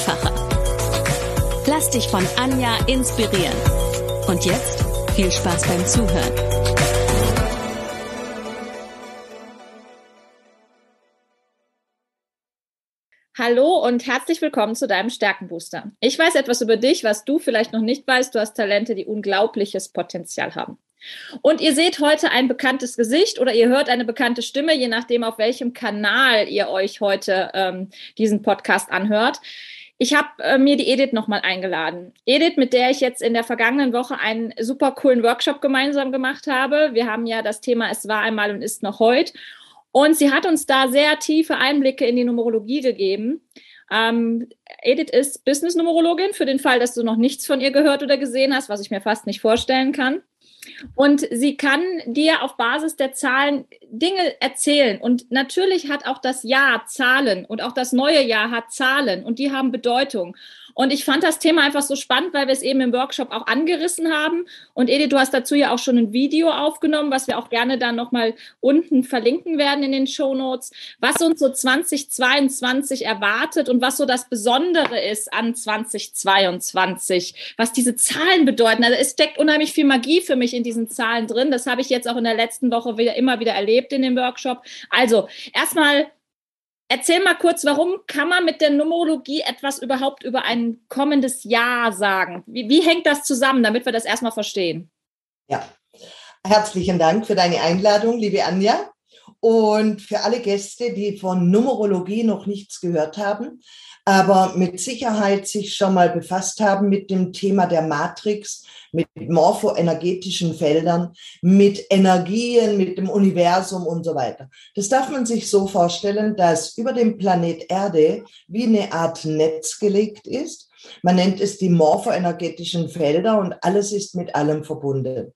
einfacher. Lass dich von Anja inspirieren. Und jetzt viel Spaß beim Zuhören. Hallo und herzlich willkommen zu deinem Stärkenbooster. Ich weiß etwas über dich, was du vielleicht noch nicht weißt. Du hast Talente, die unglaubliches Potenzial haben. Und ihr seht heute ein bekanntes Gesicht oder ihr hört eine bekannte Stimme, je nachdem, auf welchem Kanal ihr euch heute ähm, diesen Podcast anhört. Ich habe äh, mir die Edith nochmal eingeladen. Edith, mit der ich jetzt in der vergangenen Woche einen super coolen Workshop gemeinsam gemacht habe. Wir haben ja das Thema Es war einmal und ist noch heute. Und sie hat uns da sehr tiefe Einblicke in die Numerologie gegeben. Ähm, Edith ist Business-Numerologin für den Fall, dass du noch nichts von ihr gehört oder gesehen hast, was ich mir fast nicht vorstellen kann. Und sie kann dir auf Basis der Zahlen Dinge erzählen. Und natürlich hat auch das Jahr Zahlen und auch das neue Jahr hat Zahlen und die haben Bedeutung. Und ich fand das Thema einfach so spannend, weil wir es eben im Workshop auch angerissen haben. Und Edith, du hast dazu ja auch schon ein Video aufgenommen, was wir auch gerne dann nochmal unten verlinken werden in den Show Notes, was uns so 2022 erwartet und was so das Besondere ist an 2022, was diese Zahlen bedeuten. Also es steckt unheimlich viel Magie für mich in diesen Zahlen drin. Das habe ich jetzt auch in der letzten Woche wieder immer wieder erlebt in dem Workshop. Also erstmal Erzähl mal kurz, warum kann man mit der Numerologie etwas überhaupt über ein kommendes Jahr sagen? Wie, wie hängt das zusammen, damit wir das erstmal verstehen? Ja, herzlichen Dank für deine Einladung, liebe Anja. Und für alle Gäste, die von Numerologie noch nichts gehört haben, aber mit Sicherheit sich schon mal befasst haben mit dem Thema der Matrix, mit morphoenergetischen Feldern, mit Energien, mit dem Universum und so weiter. Das darf man sich so vorstellen, dass über dem Planet Erde wie eine Art Netz gelegt ist. Man nennt es die morphoenergetischen Felder und alles ist mit allem verbunden.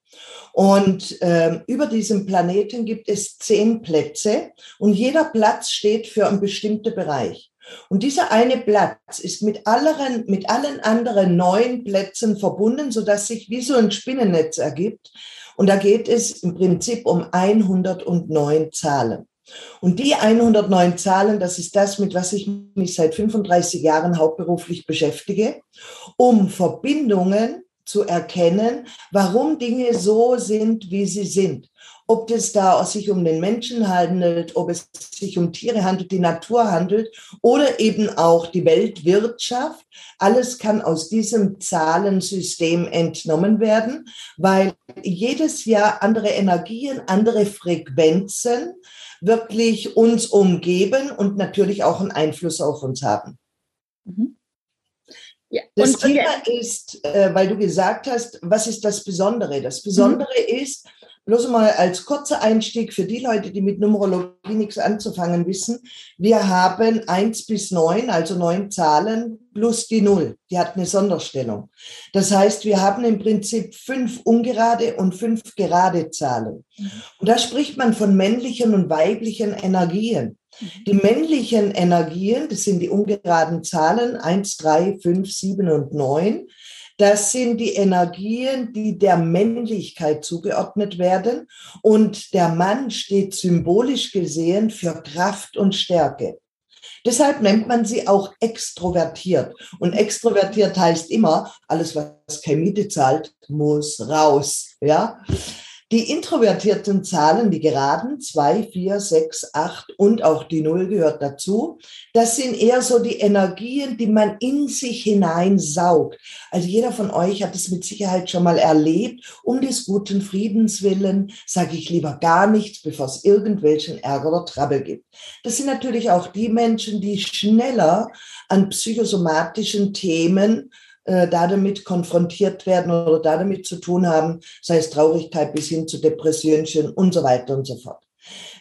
Und äh, über diesem Planeten gibt es zehn Plätze und jeder Platz steht für einen bestimmten Bereich. Und dieser eine Platz ist mit allen, mit allen anderen neun Plätzen verbunden, sodass sich wie so ein Spinnennetz ergibt. Und da geht es im Prinzip um 109 Zahlen. Und die 109 Zahlen, das ist das, mit was ich mich seit 35 Jahren hauptberuflich beschäftige, um Verbindungen zu erkennen, warum Dinge so sind, wie sie sind ob es da sich um den Menschen handelt, ob es sich um Tiere handelt, die Natur handelt oder eben auch die Weltwirtschaft. Alles kann aus diesem Zahlensystem entnommen werden, weil jedes Jahr andere Energien, andere Frequenzen wirklich uns umgeben und natürlich auch einen Einfluss auf uns haben. Mhm. Ja, das Thema ist, äh, weil du gesagt hast, was ist das Besondere? Das Besondere mhm. ist, Bloß mal als kurzer Einstieg für die Leute, die mit Numerologie nichts anzufangen wissen. Wir haben eins bis neun, also neun Zahlen plus die Null. Die hat eine Sonderstellung. Das heißt, wir haben im Prinzip fünf ungerade und fünf gerade Zahlen. Und da spricht man von männlichen und weiblichen Energien. Die männlichen Energien, das sind die ungeraden Zahlen, eins, drei, fünf, sieben und neun. Das sind die Energien, die der Männlichkeit zugeordnet werden. Und der Mann steht symbolisch gesehen für Kraft und Stärke. Deshalb nennt man sie auch extrovertiert. Und extrovertiert heißt immer, alles, was Miete zahlt, muss raus. Ja. Die introvertierten Zahlen, die geraden, zwei, vier, sechs, acht und auch die Null gehört dazu. Das sind eher so die Energien, die man in sich hineinsaugt. Also jeder von euch hat es mit Sicherheit schon mal erlebt. Um des guten Friedens willen sage ich lieber gar nichts, bevor es irgendwelchen Ärger oder Trouble gibt. Das sind natürlich auch die Menschen, die schneller an psychosomatischen Themen äh, da damit konfrontiert werden oder da damit zu tun haben, sei es Traurigkeit bis hin zu Depressionen und so weiter und so fort.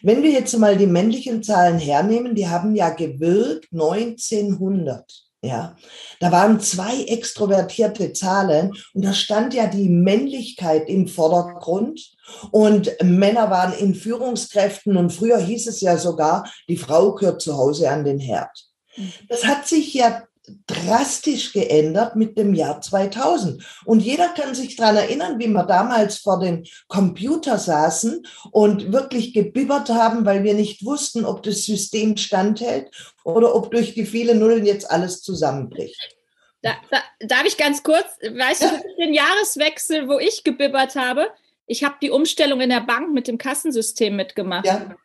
Wenn wir jetzt mal die männlichen Zahlen hernehmen, die haben ja gewirkt 1900. Ja, da waren zwei extrovertierte Zahlen und da stand ja die Männlichkeit im Vordergrund und Männer waren in Führungskräften und früher hieß es ja sogar, die Frau gehört zu Hause an den Herd. Mhm. Das hat sich ja drastisch geändert mit dem Jahr 2000. Und jeder kann sich daran erinnern, wie wir damals vor dem Computer saßen und wirklich gebibbert haben, weil wir nicht wussten, ob das System standhält oder ob durch die vielen Nullen jetzt alles zusammenbricht. Da, da, darf ich ganz kurz, weißt ja. du, den Jahreswechsel, wo ich gebibbert habe? Ich habe die Umstellung in der Bank mit dem Kassensystem mitgemacht. Ja.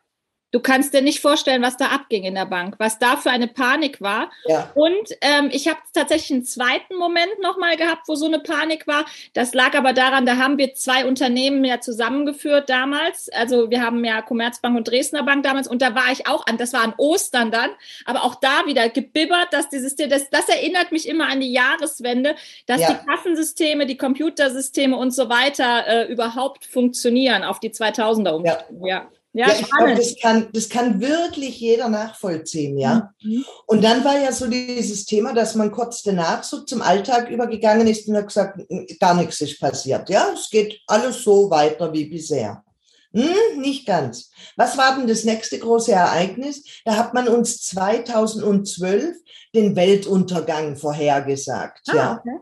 Du kannst dir nicht vorstellen, was da abging in der Bank, was da für eine Panik war. Ja. Und ähm, ich habe tatsächlich einen zweiten Moment nochmal gehabt, wo so eine Panik war. Das lag aber daran, da haben wir zwei Unternehmen ja zusammengeführt damals. Also wir haben ja Commerzbank und Dresdner Bank damals und da war ich auch an, das war an Ostern dann, aber auch da wieder gebibbert, dass dieses, das, das erinnert mich immer an die Jahreswende, dass ja. die Kassensysteme, die Computersysteme und so weiter äh, überhaupt funktionieren auf die 2000er Umstellung. Ja. ja. Ja, ja ich glaube, das kann, das kann wirklich jeder nachvollziehen, ja. Mhm. Und dann war ja so dieses Thema, dass man kurz danach so zum Alltag übergegangen ist und hat gesagt, gar nichts ist passiert. Ja, es geht alles so weiter wie bisher. Hm, nicht ganz. Was war denn das nächste große Ereignis? Da hat man uns 2012 den Weltuntergang vorhergesagt. Ah, ja. Okay.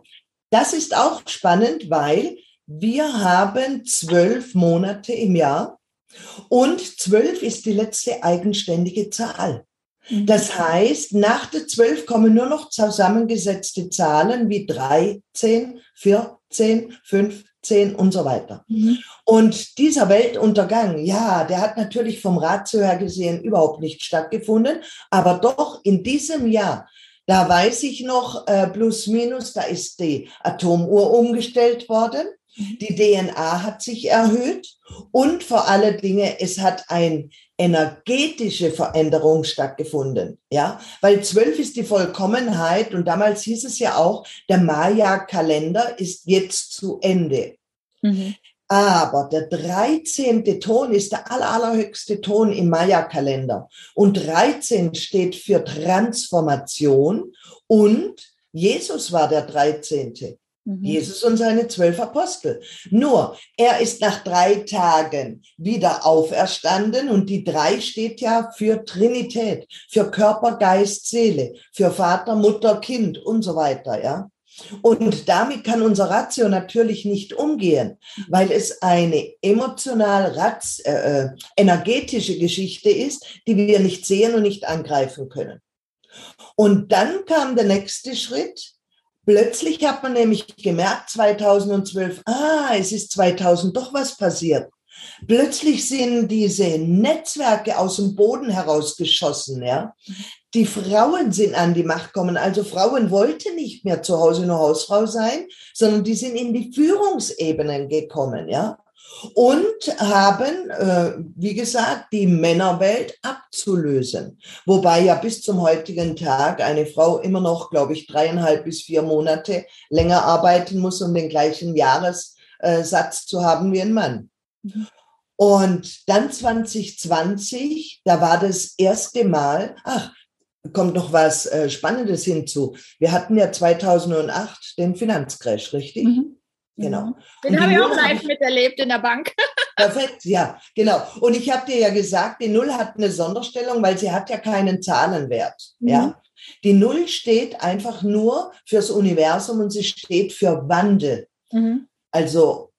Das ist auch spannend, weil wir haben zwölf Monate im Jahr und zwölf ist die letzte eigenständige Zahl. Mhm. Das heißt, nach der zwölf kommen nur noch zusammengesetzte Zahlen wie 13, 14, 15 und so weiter. Mhm. Und dieser Weltuntergang, ja, der hat natürlich vom Ratio her gesehen überhaupt nicht stattgefunden, aber doch in diesem Jahr da weiß ich noch, äh, plus minus, da ist die Atomuhr umgestellt worden. Die DNA hat sich erhöht und vor allen Dingen, es hat eine energetische Veränderung stattgefunden. Ja, weil zwölf ist die Vollkommenheit und damals hieß es ja auch, der Maya-Kalender ist jetzt zu Ende. Mhm. Aber der 13. Ton ist der aller, allerhöchste Ton im Maya-Kalender. Und 13 steht für Transformation und Jesus war der 13. Mhm. Jesus und seine zwölf Apostel. Nur, er ist nach drei Tagen wieder auferstanden und die drei steht ja für Trinität, für Körper, Geist, Seele, für Vater, Mutter, Kind und so weiter, ja. Und damit kann unser Ratio natürlich nicht umgehen, weil es eine emotional ratz, äh, äh energetische Geschichte ist, die wir nicht sehen und nicht angreifen können. Und dann kam der nächste Schritt, Plötzlich hat man nämlich gemerkt, 2012, ah, es ist 2000 doch was passiert. Plötzlich sind diese Netzwerke aus dem Boden herausgeschossen, ja. Die Frauen sind an die Macht gekommen. Also Frauen wollten nicht mehr zu Hause nur Hausfrau sein, sondern die sind in die Führungsebenen gekommen, ja und haben, äh, wie gesagt, die Männerwelt abzulösen. Wobei ja bis zum heutigen Tag eine Frau immer noch, glaube ich, dreieinhalb bis vier Monate länger arbeiten muss, um den gleichen Jahressatz zu haben wie ein Mann. Und dann 2020, da war das erste Mal, ach, kommt noch was äh, Spannendes hinzu. Wir hatten ja 2008 den Finanzcrash, richtig? Mhm. Genau. Mhm. Den habe ich auch live miterlebt in der Bank. Perfekt, ja, genau. Und ich habe dir ja gesagt, die Null hat eine Sonderstellung, weil sie hat ja keinen Zahlenwert. Mhm. Ja. Die Null steht einfach nur fürs Universum und sie steht für Wandel. Mhm. Also,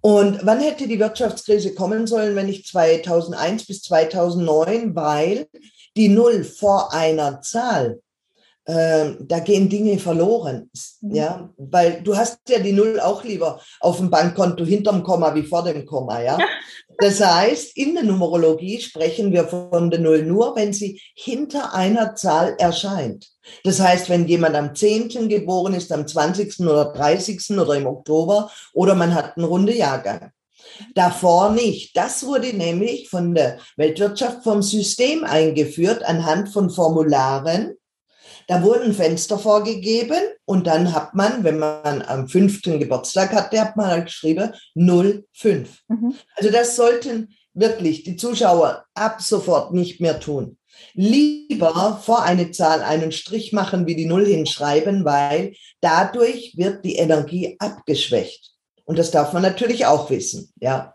und wann hätte die Wirtschaftskrise kommen sollen, wenn nicht 2001 bis 2009, weil die Null vor einer Zahl äh, da gehen Dinge verloren. Mhm. Ja, weil du hast ja die Null auch lieber auf dem Bankkonto hinterm Komma wie vor dem Komma, ja. Das heißt, in der Numerologie sprechen wir von der Null nur, wenn sie hinter einer Zahl erscheint. Das heißt, wenn jemand am 10. geboren ist, am 20. oder 30. oder im Oktober oder man hat einen runde Jahrgang. Davor nicht. Das wurde nämlich von der Weltwirtschaft vom System eingeführt anhand von Formularen, da wurden Fenster vorgegeben und dann hat man, wenn man am fünften Geburtstag hatte, hat man halt geschrieben 05. Mhm. Also das sollten wirklich die Zuschauer ab sofort nicht mehr tun. lieber vor eine Zahl einen Strich machen, wie die Null hinschreiben, weil dadurch wird die Energie abgeschwächt. Und das darf man natürlich auch wissen, ja.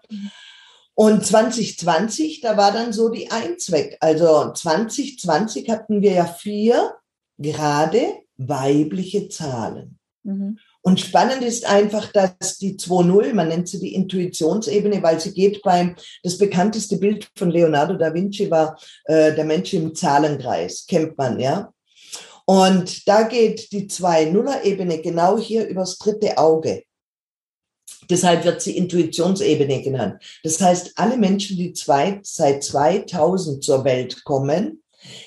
Und 2020, da war dann so die Eins weg. Also 2020 hatten wir ja vier gerade weibliche Zahlen. Mhm. Und spannend ist einfach, dass die 2.0, man nennt sie die Intuitionsebene, weil sie geht beim, das bekannteste Bild von Leonardo da Vinci war äh, der Mensch im Zahlenkreis, kennt man, ja. Und da geht die 2.0er-Ebene genau hier übers dritte Auge. Deshalb wird sie Intuitionsebene genannt. Das heißt, alle Menschen, die zwei, seit 2000 zur Welt kommen,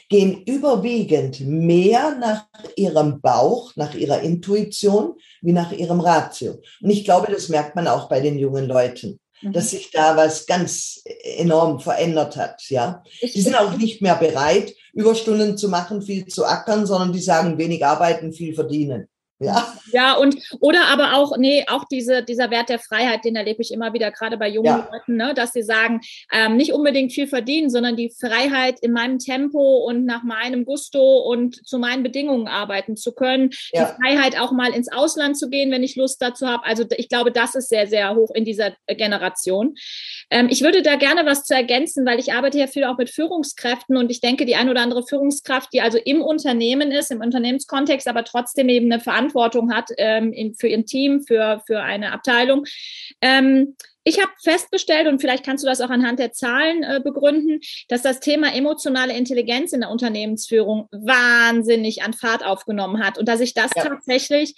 gehen überwiegend mehr nach ihrem Bauch, nach ihrer Intuition, wie nach ihrem Ratio. Und ich glaube, das merkt man auch bei den jungen Leuten, mhm. dass sich da was ganz enorm verändert hat, ja. Die sind auch nicht mehr bereit, Überstunden zu machen, viel zu ackern, sondern die sagen, wenig arbeiten, viel verdienen. Ja. ja, und oder aber auch, nee, auch diese, dieser Wert der Freiheit, den erlebe ich immer wieder, gerade bei jungen ja. Leuten, ne, dass sie sagen, ähm, nicht unbedingt viel verdienen, sondern die Freiheit in meinem Tempo und nach meinem Gusto und zu meinen Bedingungen arbeiten zu können. Ja. Die Freiheit auch mal ins Ausland zu gehen, wenn ich Lust dazu habe. Also ich glaube, das ist sehr, sehr hoch in dieser Generation. Ähm, ich würde da gerne was zu ergänzen, weil ich arbeite ja viel auch mit Führungskräften und ich denke, die ein oder andere Führungskraft, die also im Unternehmen ist, im Unternehmenskontext, aber trotzdem eben eine Verantwortung Verantwortung hat ähm, in, für ihr Team, für, für eine Abteilung. Ähm, ich habe festgestellt, und vielleicht kannst du das auch anhand der Zahlen äh, begründen, dass das Thema emotionale Intelligenz in der Unternehmensführung wahnsinnig an Fahrt aufgenommen hat und dass ich das ja. tatsächlich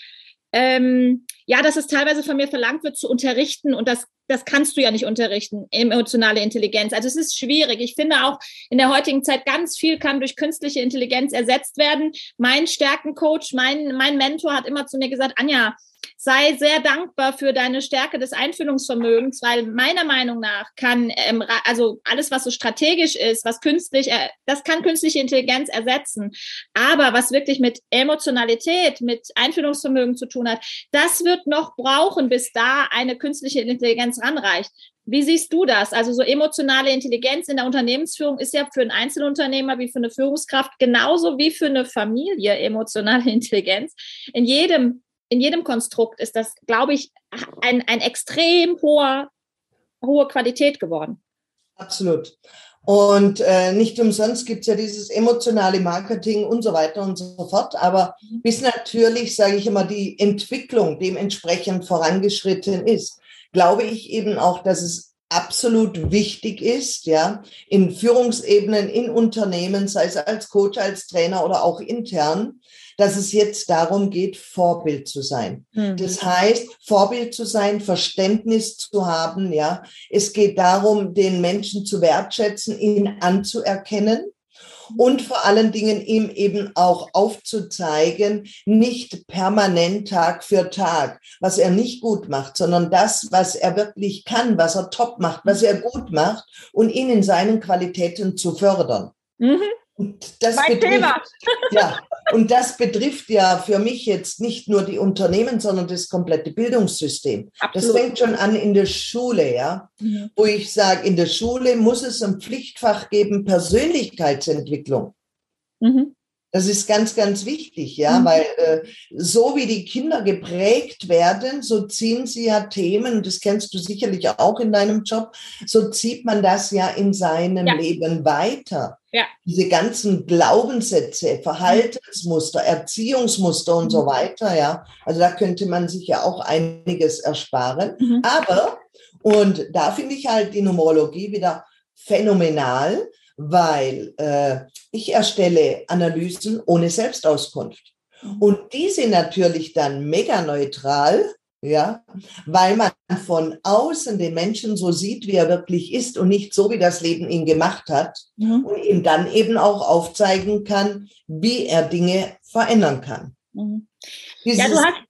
ähm, ja, dass es teilweise von mir verlangt wird zu unterrichten und das, das kannst du ja nicht unterrichten, emotionale Intelligenz. Also es ist schwierig. Ich finde auch in der heutigen Zeit ganz viel kann durch künstliche Intelligenz ersetzt werden. Mein Stärkencoach, mein, mein Mentor hat immer zu mir gesagt, Anja, sei sehr dankbar für deine Stärke des Einfühlungsvermögens, weil meiner Meinung nach kann, ähm, also alles, was so strategisch ist, was künstlich, äh, das kann künstliche Intelligenz ersetzen. Aber was wirklich mit Emotionalität, mit Einfühlungsvermögen zu tun hat, das wird noch brauchen, bis da eine künstliche Intelligenz ranreicht. Wie siehst du das? Also so emotionale Intelligenz in der Unternehmensführung ist ja für einen Einzelunternehmer wie für eine Führungskraft genauso wie für eine Familie emotionale Intelligenz in jedem in jedem Konstrukt ist das, glaube ich, ein, ein extrem hoher, hohe Qualität geworden. Absolut. Und äh, nicht umsonst gibt es ja dieses emotionale Marketing und so weiter und so fort. Aber mhm. bis natürlich, sage ich immer, die Entwicklung dementsprechend vorangeschritten ist, glaube ich eben auch, dass es absolut wichtig ist, ja, in Führungsebenen, in Unternehmen, sei es als Coach, als Trainer oder auch intern, dass es jetzt darum geht, Vorbild zu sein. Mhm. Das heißt, Vorbild zu sein, Verständnis zu haben, ja. Es geht darum, den Menschen zu wertschätzen, ihn anzuerkennen und vor allen Dingen ihm eben auch aufzuzeigen, nicht permanent Tag für Tag, was er nicht gut macht, sondern das, was er wirklich kann, was er top macht, was er gut macht und ihn in seinen Qualitäten zu fördern. Mhm. Und das mein betrifft, Thema. ja, und das betrifft ja für mich jetzt nicht nur die Unternehmen, sondern das komplette Bildungssystem. Absolut. Das fängt schon an in der Schule, ja, mhm. wo ich sage, in der Schule muss es ein Pflichtfach geben, Persönlichkeitsentwicklung. Mhm. Das ist ganz, ganz wichtig, ja, mhm. weil äh, so wie die Kinder geprägt werden, so ziehen sie ja Themen, das kennst du sicherlich auch in deinem Job, so zieht man das ja in seinem ja. Leben weiter. Ja. Diese ganzen Glaubenssätze, Verhaltensmuster, Erziehungsmuster und mhm. so weiter, ja. Also da könnte man sich ja auch einiges ersparen. Mhm. Aber, und da finde ich halt die Numerologie wieder phänomenal, weil äh, ich erstelle Analysen ohne Selbstauskunft. Mhm. Und die sind natürlich dann mega neutral, ja, weil man von außen den Menschen so sieht, wie er wirklich ist und nicht so, wie das Leben ihn gemacht hat mhm. und ihm dann eben auch aufzeigen kann, wie er Dinge verändern kann. Mhm. ja, du hast,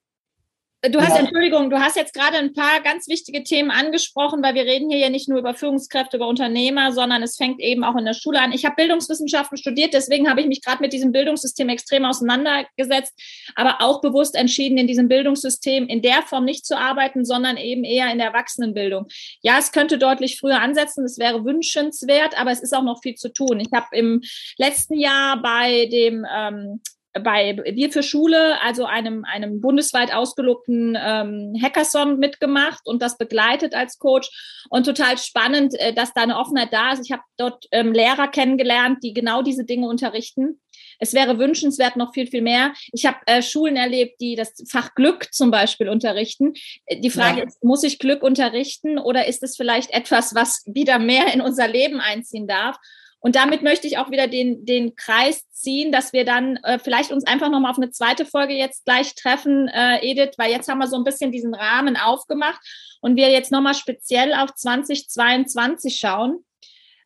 Du hast, ja. Entschuldigung, du hast jetzt gerade ein paar ganz wichtige Themen angesprochen, weil wir reden hier ja nicht nur über Führungskräfte, über Unternehmer, sondern es fängt eben auch in der Schule an. Ich habe Bildungswissenschaften studiert, deswegen habe ich mich gerade mit diesem Bildungssystem extrem auseinandergesetzt, aber auch bewusst entschieden, in diesem Bildungssystem in der Form nicht zu arbeiten, sondern eben eher in der Erwachsenenbildung. Ja, es könnte deutlich früher ansetzen, es wäre wünschenswert, aber es ist auch noch viel zu tun. Ich habe im letzten Jahr bei dem ähm, bei Wir für Schule, also einem, einem bundesweit ausgelobten ähm, Hackathon mitgemacht und das begleitet als Coach. Und total spannend, äh, dass da eine Offenheit da ist. Ich habe dort ähm, Lehrer kennengelernt, die genau diese Dinge unterrichten. Es wäre wünschenswert noch viel, viel mehr. Ich habe äh, Schulen erlebt, die das Fach Glück zum Beispiel unterrichten. Äh, die Frage ja. ist, muss ich Glück unterrichten oder ist es vielleicht etwas, was wieder mehr in unser Leben einziehen darf? Und damit möchte ich auch wieder den, den Kreis ziehen, dass wir dann äh, vielleicht uns einfach nochmal auf eine zweite Folge jetzt gleich treffen, äh, Edith, weil jetzt haben wir so ein bisschen diesen Rahmen aufgemacht und wir jetzt nochmal speziell auf 2022 schauen,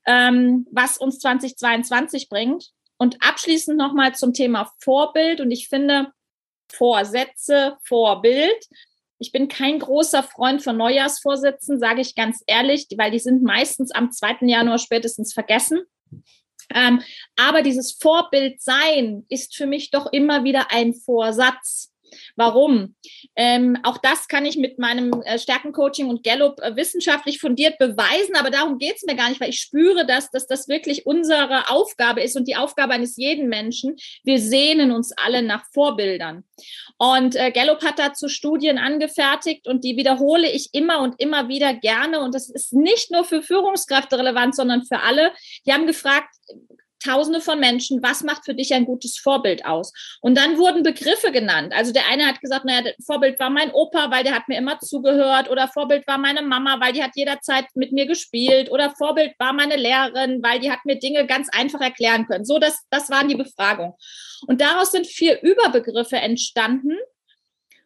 ähm, was uns 2022 bringt. Und abschließend nochmal zum Thema Vorbild. Und ich finde, Vorsätze, Vorbild. Ich bin kein großer Freund von Neujahrsvorsätzen, sage ich ganz ehrlich, weil die sind meistens am 2. Januar spätestens vergessen. Ähm, aber dieses Vorbild sein ist für mich doch immer wieder ein Vorsatz. Warum? Ähm, auch das kann ich mit meinem äh, Stärkencoaching und Gallup äh, wissenschaftlich fundiert beweisen, aber darum geht es mir gar nicht, weil ich spüre, dass, dass das wirklich unsere Aufgabe ist und die Aufgabe eines jeden Menschen. Wir sehnen uns alle nach Vorbildern. Und äh, Gallup hat dazu Studien angefertigt und die wiederhole ich immer und immer wieder gerne. Und das ist nicht nur für Führungskräfte relevant, sondern für alle. Die haben gefragt, Tausende von Menschen, was macht für dich ein gutes Vorbild aus? Und dann wurden Begriffe genannt. Also der eine hat gesagt, naja, Vorbild war mein Opa, weil der hat mir immer zugehört. Oder Vorbild war meine Mama, weil die hat jederzeit mit mir gespielt. Oder Vorbild war meine Lehrerin, weil die hat mir Dinge ganz einfach erklären können. So, das, das waren die Befragungen. Und daraus sind vier Überbegriffe entstanden.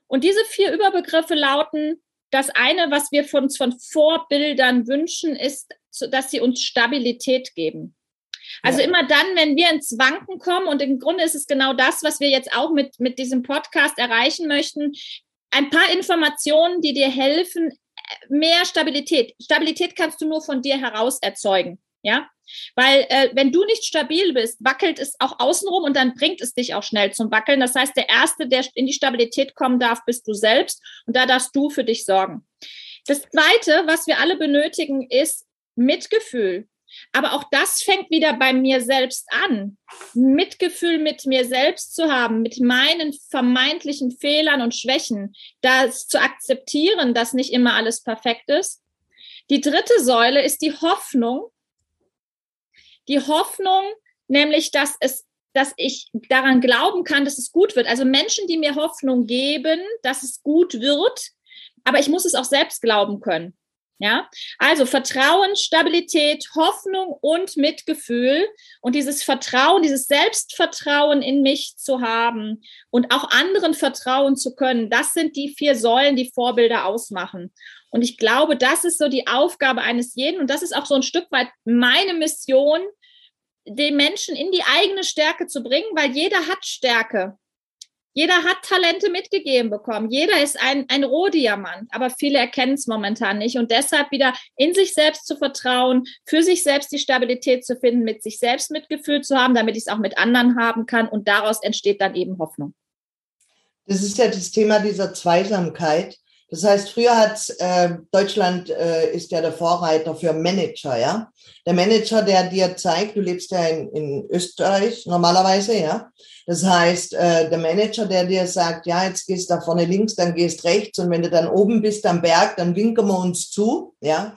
Und diese vier Überbegriffe lauten, das eine, was wir uns von Vorbildern wünschen, ist, dass sie uns Stabilität geben. Also ja. immer dann, wenn wir ins Wanken kommen, und im Grunde ist es genau das, was wir jetzt auch mit, mit diesem Podcast erreichen möchten, ein paar Informationen, die dir helfen, mehr Stabilität. Stabilität kannst du nur von dir heraus erzeugen. Ja, weil äh, wenn du nicht stabil bist, wackelt es auch außenrum und dann bringt es dich auch schnell zum Wackeln. Das heißt, der Erste, der in die Stabilität kommen darf, bist du selbst und da darfst du für dich sorgen. Das Zweite, was wir alle benötigen, ist Mitgefühl. Aber auch das fängt wieder bei mir selbst an. Mitgefühl mit mir selbst zu haben, mit meinen vermeintlichen Fehlern und Schwächen, das zu akzeptieren, dass nicht immer alles perfekt ist. Die dritte Säule ist die Hoffnung. Die Hoffnung, nämlich, dass es dass ich daran glauben kann, dass es gut wird. Also Menschen, die mir Hoffnung geben, dass es gut wird, aber ich muss es auch selbst glauben können. Ja, also Vertrauen, Stabilität, Hoffnung und Mitgefühl und dieses Vertrauen, dieses Selbstvertrauen in mich zu haben und auch anderen vertrauen zu können, das sind die vier Säulen, die Vorbilder ausmachen. Und ich glaube, das ist so die Aufgabe eines jeden und das ist auch so ein Stück weit meine Mission, den Menschen in die eigene Stärke zu bringen, weil jeder hat Stärke. Jeder hat Talente mitgegeben bekommen. Jeder ist ein, ein Rohdiamant, aber viele erkennen es momentan nicht. Und deshalb wieder in sich selbst zu vertrauen, für sich selbst die Stabilität zu finden, mit sich selbst Mitgefühl zu haben, damit ich es auch mit anderen haben kann. Und daraus entsteht dann eben Hoffnung. Das ist ja das Thema dieser Zweisamkeit. Das heißt, früher hat äh, Deutschland äh, ist ja der Vorreiter für Manager, ja. Der Manager, der dir zeigt, du lebst ja in, in Österreich normalerweise, ja. Das heißt, äh, der Manager, der dir sagt, ja, jetzt gehst du da vorne links, dann gehst rechts und wenn du dann oben bist am Berg, dann winken wir uns zu, ja.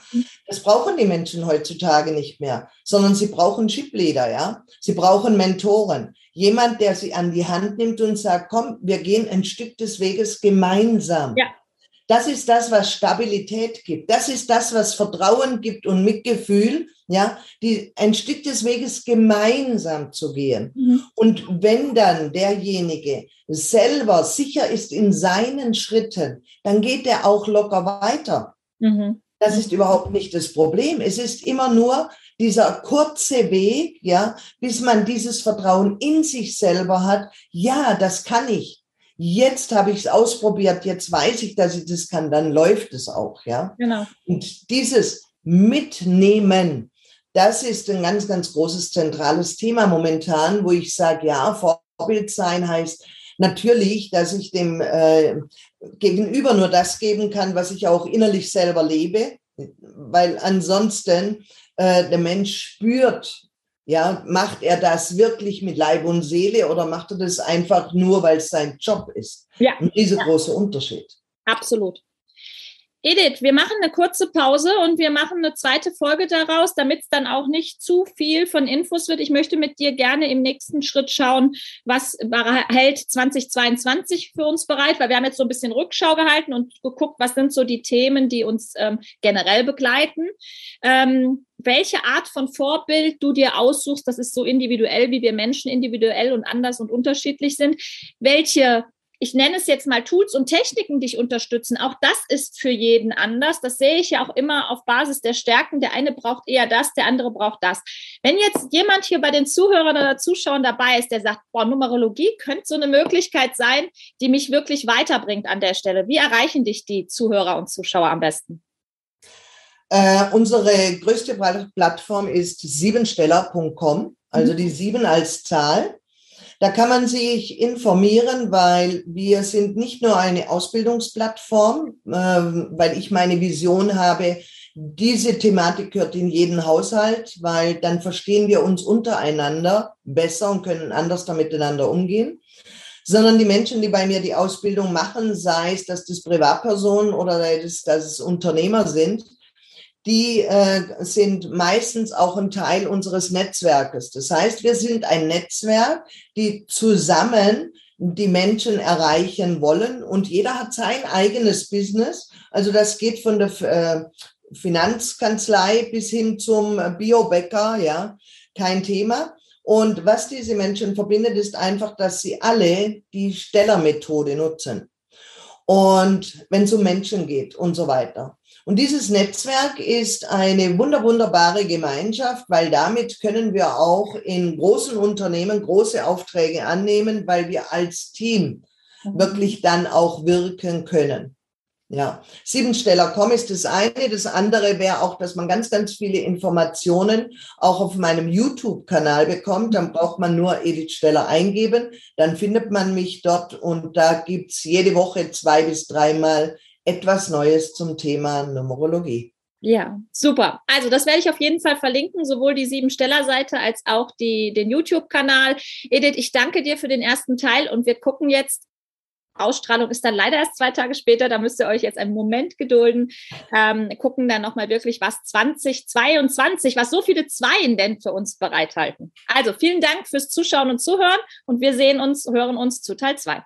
Das brauchen die Menschen heutzutage nicht mehr, sondern sie brauchen Chipleader, ja. Sie brauchen Mentoren. Jemand, der sie an die Hand nimmt und sagt, komm, wir gehen ein Stück des Weges gemeinsam. Ja. Das ist das, was Stabilität gibt. Das ist das, was Vertrauen gibt und Mitgefühl, ja, die, ein Stück des Weges gemeinsam zu gehen. Mhm. Und wenn dann derjenige selber sicher ist in seinen Schritten, dann geht er auch locker weiter. Mhm. Das ist überhaupt nicht das Problem. Es ist immer nur dieser kurze Weg, ja, bis man dieses Vertrauen in sich selber hat. Ja, das kann ich jetzt habe ich es ausprobiert, jetzt weiß ich, dass ich das kann, dann läuft es auch, ja. Genau. Und dieses Mitnehmen, das ist ein ganz, ganz großes zentrales Thema momentan, wo ich sage, ja, Vorbild sein heißt natürlich, dass ich dem äh, Gegenüber nur das geben kann, was ich auch innerlich selber lebe, weil ansonsten äh, der Mensch spürt, ja, macht er das wirklich mit Leib und Seele oder macht er das einfach nur, weil es sein Job ist? Ja. Ein riesengroßer ja. Unterschied. Absolut. Edith, wir machen eine kurze Pause und wir machen eine zweite Folge daraus, damit es dann auch nicht zu viel von Infos wird. Ich möchte mit dir gerne im nächsten Schritt schauen, was hält 2022 für uns bereit, weil wir haben jetzt so ein bisschen Rückschau gehalten und geguckt, was sind so die Themen, die uns ähm, generell begleiten. Ähm, welche Art von Vorbild du dir aussuchst, das ist so individuell, wie wir Menschen individuell und anders und unterschiedlich sind. Welche ich nenne es jetzt mal Tools und Techniken, die dich unterstützen. Auch das ist für jeden anders. Das sehe ich ja auch immer auf Basis der Stärken. Der eine braucht eher das, der andere braucht das. Wenn jetzt jemand hier bei den Zuhörern oder Zuschauern dabei ist, der sagt, boah, Numerologie könnte so eine Möglichkeit sein, die mich wirklich weiterbringt an der Stelle. Wie erreichen dich die Zuhörer und Zuschauer am besten? Äh, unsere größte Plattform ist siebensteller.com, also die sieben als Zahl. Da kann man sich informieren, weil wir sind nicht nur eine Ausbildungsplattform, äh, weil ich meine Vision habe, diese Thematik gehört in jeden Haushalt, weil dann verstehen wir uns untereinander besser und können anders da miteinander umgehen. Sondern die Menschen, die bei mir die Ausbildung machen, sei es, dass das Privatpersonen oder dass, dass es Unternehmer sind, die äh, sind meistens auch ein Teil unseres Netzwerkes. Das heißt, wir sind ein Netzwerk, die zusammen die Menschen erreichen wollen und jeder hat sein eigenes Business. Also das geht von der äh, Finanzkanzlei bis hin zum Biobäcker, ja, kein Thema. Und was diese Menschen verbindet, ist einfach, dass sie alle die Stellermethode nutzen. Und wenn es um Menschen geht und so weiter. Und dieses Netzwerk ist eine wunder, wunderbare Gemeinschaft, weil damit können wir auch in großen Unternehmen große Aufträge annehmen, weil wir als Team mhm. wirklich dann auch wirken können. Ja, Siebensteller.com ist das eine. Das andere wäre auch, dass man ganz, ganz viele Informationen auch auf meinem YouTube-Kanal bekommt. Dann braucht man nur Edith Steller eingeben. Dann findet man mich dort und da gibt's jede Woche zwei bis dreimal etwas Neues zum Thema Numerologie. Ja, super. Also das werde ich auf jeden Fall verlinken, sowohl die Sieben-Steller-Seite als auch die, den YouTube-Kanal. Edith, ich danke dir für den ersten Teil und wir gucken jetzt, Ausstrahlung ist dann leider erst zwei Tage später, da müsst ihr euch jetzt einen Moment gedulden, ähm, gucken dann nochmal wirklich, was 2022, was so viele Zweien denn für uns bereithalten. Also vielen Dank fürs Zuschauen und Zuhören und wir sehen uns, hören uns zu Teil 2.